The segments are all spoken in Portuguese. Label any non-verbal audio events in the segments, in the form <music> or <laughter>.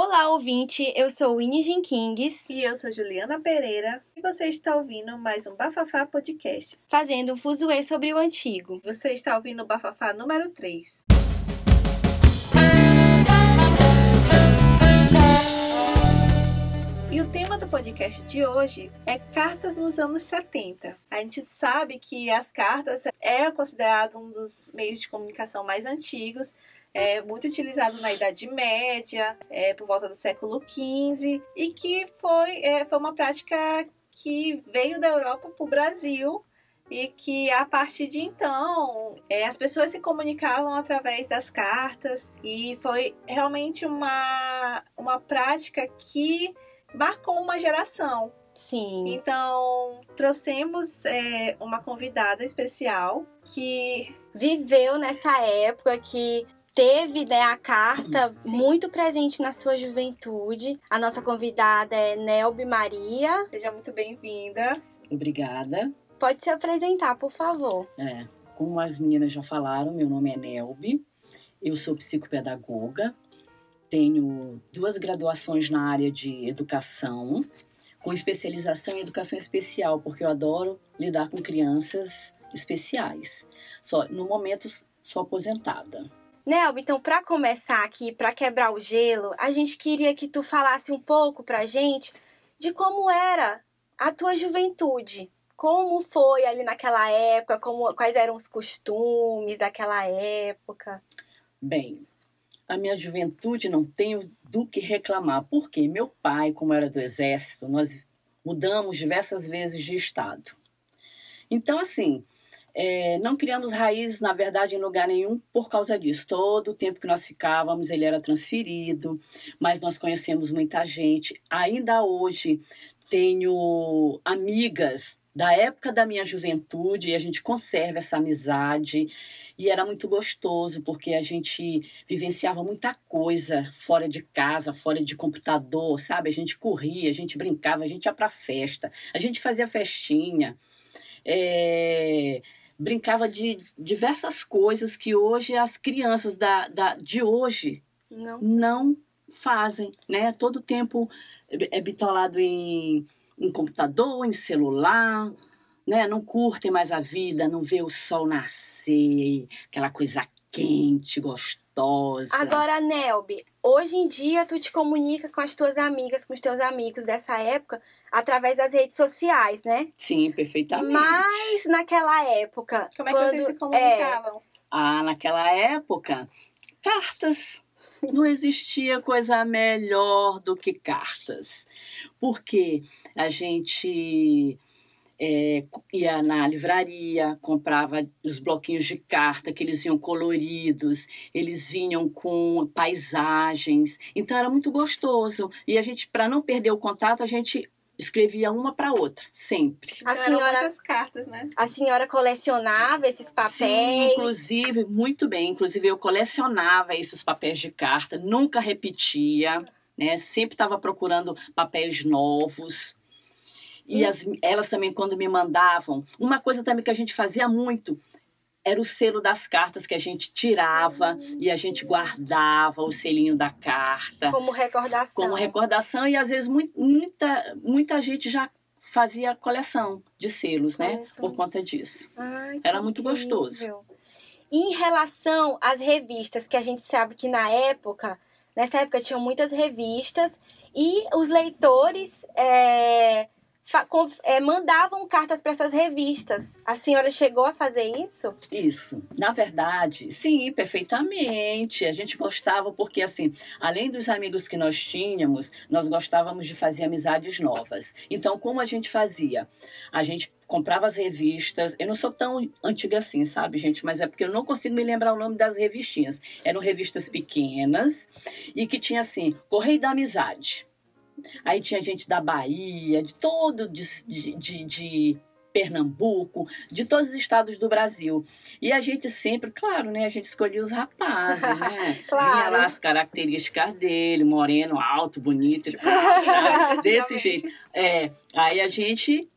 Olá, ouvinte! Eu sou Winnie Kings. E eu sou Juliana Pereira. E você está ouvindo mais um Bafafá Podcasts. Fazendo um fuzuê sobre o antigo. Você está ouvindo o Bafafá número 3. E o tema do podcast de hoje é cartas nos anos 70. A gente sabe que as cartas é considerado um dos meios de comunicação mais antigos, é muito utilizado na Idade Média, é, por volta do século XV, e que foi, é, foi uma prática que veio da Europa para o Brasil e que a partir de então é, as pessoas se comunicavam através das cartas e foi realmente uma, uma prática que marcou uma geração. Sim. Então, trouxemos é, uma convidada especial que viveu nessa época que teve né, a carta Sim. muito presente na sua juventude. A nossa convidada é Nelby Maria. Seja muito bem-vinda. Obrigada. Pode se apresentar, por favor. É, como as meninas já falaram, meu nome é Nelby. Eu sou psicopedagoga. Tenho duas graduações na área de educação, com especialização em educação especial, porque eu adoro lidar com crianças especiais. Só no momento sou aposentada. Nelby, então para começar aqui, para quebrar o gelo, a gente queria que tu falasse um pouco pra gente de como era a tua juventude. Como foi ali naquela época, como, quais eram os costumes daquela época? Bem, a minha juventude não tenho do que reclamar, porque meu pai, como era do exército, nós mudamos diversas vezes de estado. Então, assim, é, não criamos raízes, na verdade, em lugar nenhum por causa disso. Todo o tempo que nós ficávamos, ele era transferido, mas nós conhecemos muita gente. Ainda hoje tenho amigas da época da minha juventude e a gente conserva essa amizade. E era muito gostoso, porque a gente vivenciava muita coisa fora de casa, fora de computador, sabe? A gente corria, a gente brincava, a gente ia pra festa, a gente fazia festinha. É, brincava de diversas coisas que hoje as crianças da, da, de hoje não. não fazem, né? Todo tempo é bitolado em, em computador, em celular, né? Não curtem mais a vida, não vê o sol nascer, aquela coisa quente, gostosa. Agora, Nelby, hoje em dia tu te comunica com as tuas amigas, com os teus amigos dessa época através das redes sociais, né? Sim, perfeitamente. Mas naquela época. Como é que vocês se comunicavam? É... Ah, naquela época, cartas. Não existia coisa melhor do que cartas. Porque a gente é, ia na livraria, comprava os bloquinhos de carta que eles iam coloridos, eles vinham com paisagens, então era muito gostoso. E a gente, para não perder o contato, a gente escrevia uma para outra, sempre. A então, senhora muitas cartas, né? A senhora colecionava esses papéis? Sim, inclusive, muito bem. Inclusive, eu colecionava esses papéis de carta, nunca repetia, né? Sempre estava procurando papéis novos. E as, elas também, quando me mandavam, uma coisa também que a gente fazia muito era o selo das cartas que a gente tirava uhum. e a gente guardava o selinho da carta. Como recordação. Como recordação, e às vezes muita, muita gente já fazia coleção de selos, né? Por conta disso. Ai, era muito incrível. gostoso. Em relação às revistas, que a gente sabe que na época, nessa época tinham muitas revistas, e os leitores. É é, mandavam cartas para essas revistas. A senhora chegou a fazer isso? Isso. Na verdade, sim, perfeitamente. A gente gostava porque, assim, além dos amigos que nós tínhamos, nós gostávamos de fazer amizades novas. Então, como a gente fazia? A gente comprava as revistas. Eu não sou tão antiga assim, sabe, gente? Mas é porque eu não consigo me lembrar o nome das revistinhas. Eram revistas pequenas e que tinha assim, Correio da Amizade. Aí tinha gente da Bahia, de todo, de, de, de Pernambuco, de todos os estados do Brasil. E a gente sempre, claro, né? A gente escolhia os rapazes, né? claro. <laughs> Vinha lá as características dele, moreno, alto, bonito, <laughs> <laughs> desse jeito. É, aí a gente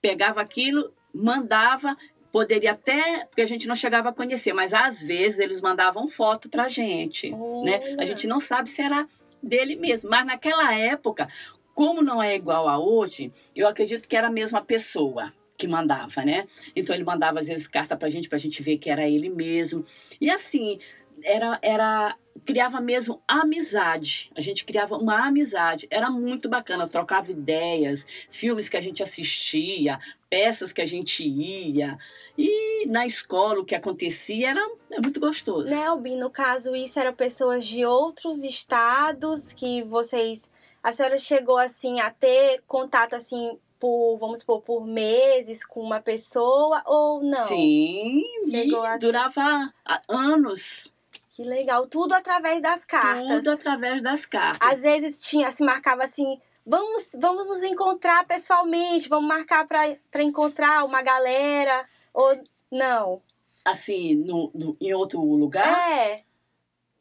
pegava aquilo, mandava, poderia até, porque a gente não chegava a conhecer, mas às vezes eles mandavam foto pra gente, Olha. né? A gente não sabe se era dele mesmo. Mas naquela época, como não é igual a hoje, eu acredito que era a mesma pessoa que mandava, né? Então ele mandava às vezes carta pra gente, pra gente ver que era ele mesmo. E assim, era, era criava mesmo amizade. A gente criava uma amizade. Era muito bacana, trocava ideias, filmes que a gente assistia, peças que a gente ia. E na escola o que acontecia era, era muito gostoso. Nelby, no caso, isso eram pessoas de outros estados que vocês. A senhora chegou assim a ter contato assim por, vamos supor, por meses com uma pessoa ou não? Sim, Chegou a... durava anos. Que legal, tudo através das cartas. Tudo através das cartas. Às vezes tinha, se marcava assim, vamos, vamos nos encontrar pessoalmente, vamos marcar para encontrar uma galera ou não? Assim, no, no, em outro lugar? É.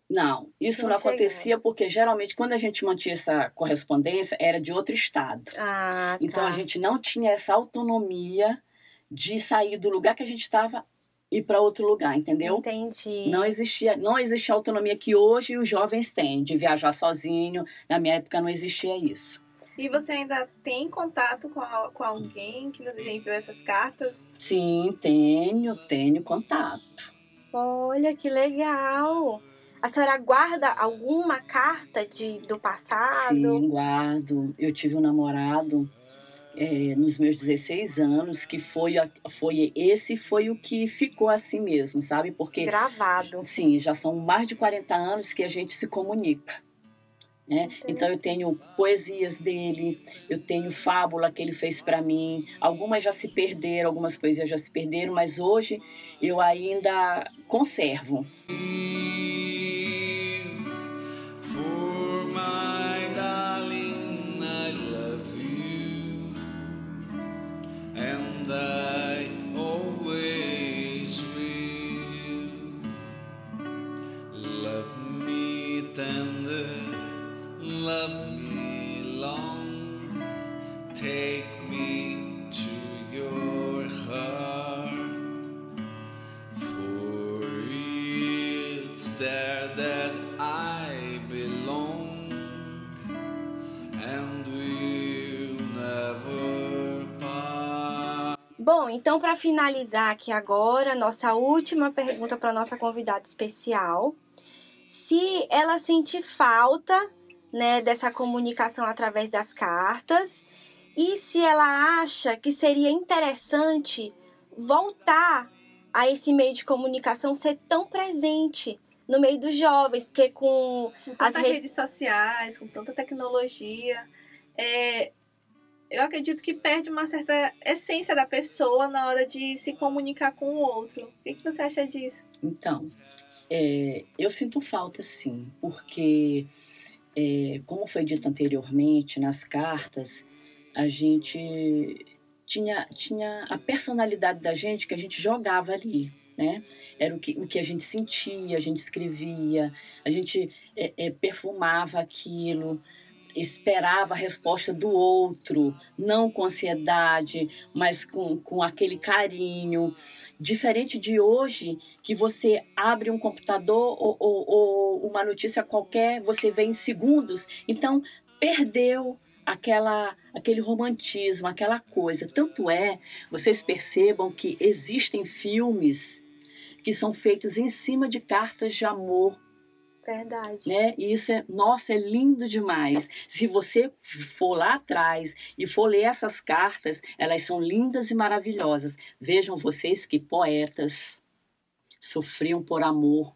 Não, isso não, não acontecia porque geralmente quando a gente mantinha essa correspondência era de outro estado. Ah, então tá. a gente não tinha essa autonomia de sair do lugar que a gente estava e para outro lugar, entendeu? Entendi. Não existia, não existia a autonomia que hoje os jovens têm de viajar sozinho. Na minha época não existia isso. E você ainda tem contato com, a, com alguém que você já enviou essas cartas? Sim, tenho, tenho contato. Olha que legal. A senhora guarda alguma carta de, do passado? Sim, guardo. Eu tive um namorado é, nos meus 16 anos que foi, foi esse foi o que ficou assim mesmo, sabe? Porque. Gravado. Sim, já são mais de 40 anos que a gente se comunica. Né? Então eu tenho poesias dele, eu tenho fábula que ele fez para mim. Algumas já se perderam, algumas poesias já se perderam, mas hoje eu ainda conservo. Bom, então para finalizar aqui agora, nossa última pergunta para nossa convidada especial, se ela sente falta, né, dessa comunicação através das cartas e se ela acha que seria interessante voltar a esse meio de comunicação ser tão presente no meio dos jovens, porque com, com as redes... redes sociais, com tanta tecnologia, é, eu acredito que perde uma certa essência da pessoa na hora de se comunicar com o outro. O que, você acha disso? Então, é, eu sinto falta sim, porque, é, como foi dito anteriormente, nas cartas, a gente tinha, tinha a personalidade da gente que a gente jogava ali. Né? Era o que, o que a gente sentia, a gente escrevia, a gente é, é perfumava aquilo, esperava a resposta do outro, não com ansiedade, mas com, com aquele carinho. Diferente de hoje, que você abre um computador ou, ou, ou uma notícia qualquer, você vê em segundos. Então, perdeu aquela aquele romantismo, aquela coisa. Tanto é, vocês percebam que existem filmes que são feitos em cima de cartas de amor Verdade. Né? E isso é, nossa, é lindo demais. Se você for lá atrás e for ler essas cartas, elas são lindas e maravilhosas. Vejam vocês que poetas sofriam por amor,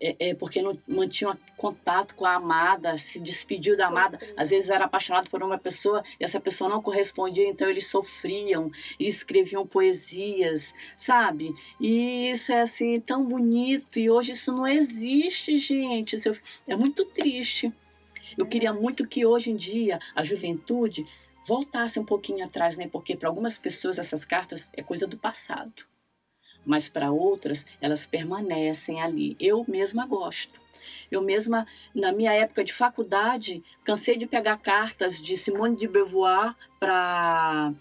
é, é, porque não mantinham contato com a amada, se despediu da amada, às vezes era apaixonado por uma pessoa e essa pessoa não correspondia, então eles sofriam e escreviam poesias, sabe? E isso é assim tão bonito e hoje isso não existe, gente. Isso é muito triste. Eu queria muito que hoje em dia a juventude voltasse um pouquinho atrás, né? Porque para algumas pessoas essas cartas é coisa do passado mas para outras elas permanecem ali. Eu mesma gosto. Eu mesma, na minha época de faculdade, cansei de pegar cartas de Simone de Beauvoir para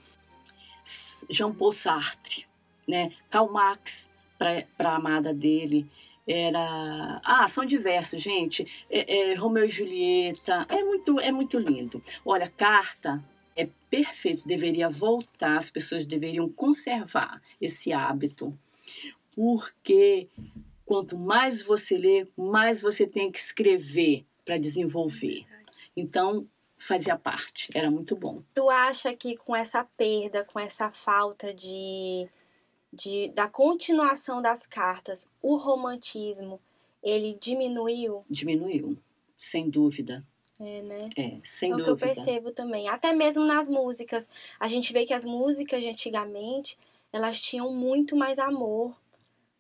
Jean Paul Sartre, né? Karl Marx para a amada dele, era ah são diversos gente é, é, Romeu e Julieta é muito é muito lindo olha carta é perfeito deveria voltar as pessoas deveriam conservar esse hábito porque quanto mais você lê mais você tem que escrever para desenvolver então fazia parte era muito bom tu acha que com essa perda com essa falta de de, da continuação das cartas, o romantismo, ele diminuiu? Diminuiu, sem dúvida. É, né? É, sem é dúvida. o que eu percebo também. Até mesmo nas músicas. A gente vê que as músicas de antigamente, elas tinham muito mais amor,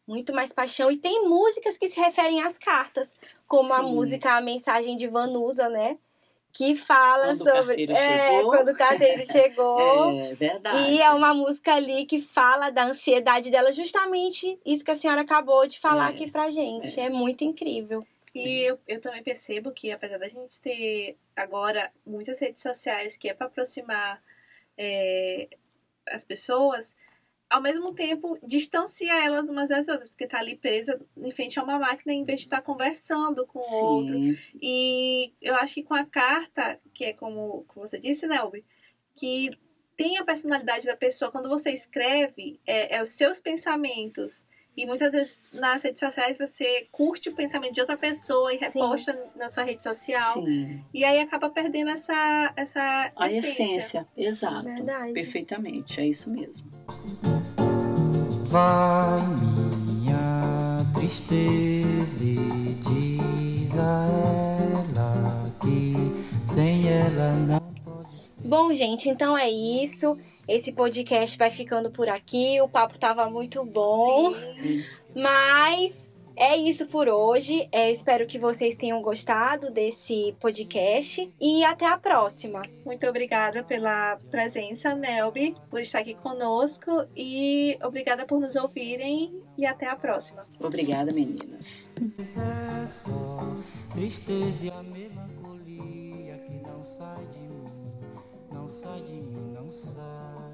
muito mais paixão. E tem músicas que se referem às cartas, como Sim. a música A Mensagem de Vanusa, né? que fala quando sobre o é, chegou. quando o carteiro <laughs> chegou. É verdade. E é uma música ali que fala da ansiedade dela, justamente isso que a senhora acabou de falar É, aqui pra gente. É. muito incrível. E eu, eu também percebo que, apesar da gente ter agora muitas redes sociais que é para aproximar é, as pessoas, ao mesmo tempo distancia elas umas das outras, porque tá ali presa em frente a uma máquina em vez de estar conversando com o outro. E eu acho que com a carta, que é como, como você disse, Nelby, que tem a personalidade da pessoa. Quando você escreve, é, é os seus pensamentos. E muitas vezes nas redes sociais você curte o pensamento de outra pessoa e Sim. reposta na sua rede social. sim. E aí acaba perdendo essa, essa A essência. essência, exato. Verdade. Perfeitamente, é isso mesmo. Vai minha tristeza e diz a ela que sem ela não pode ser. Bom, gente, então é isso. Esse podcast vai ficando por aqui. O papo tava muito bom. Sim. Mas é isso por hoje. É, espero que vocês tenham gostado desse podcast. E até a próxima. Muito obrigada pela presença, Nelby, por estar aqui conosco. E obrigada por nos ouvirem. E até a próxima. Obrigada, meninas. Tristeza e a melancolia que não sai de não sai de mim, não sai.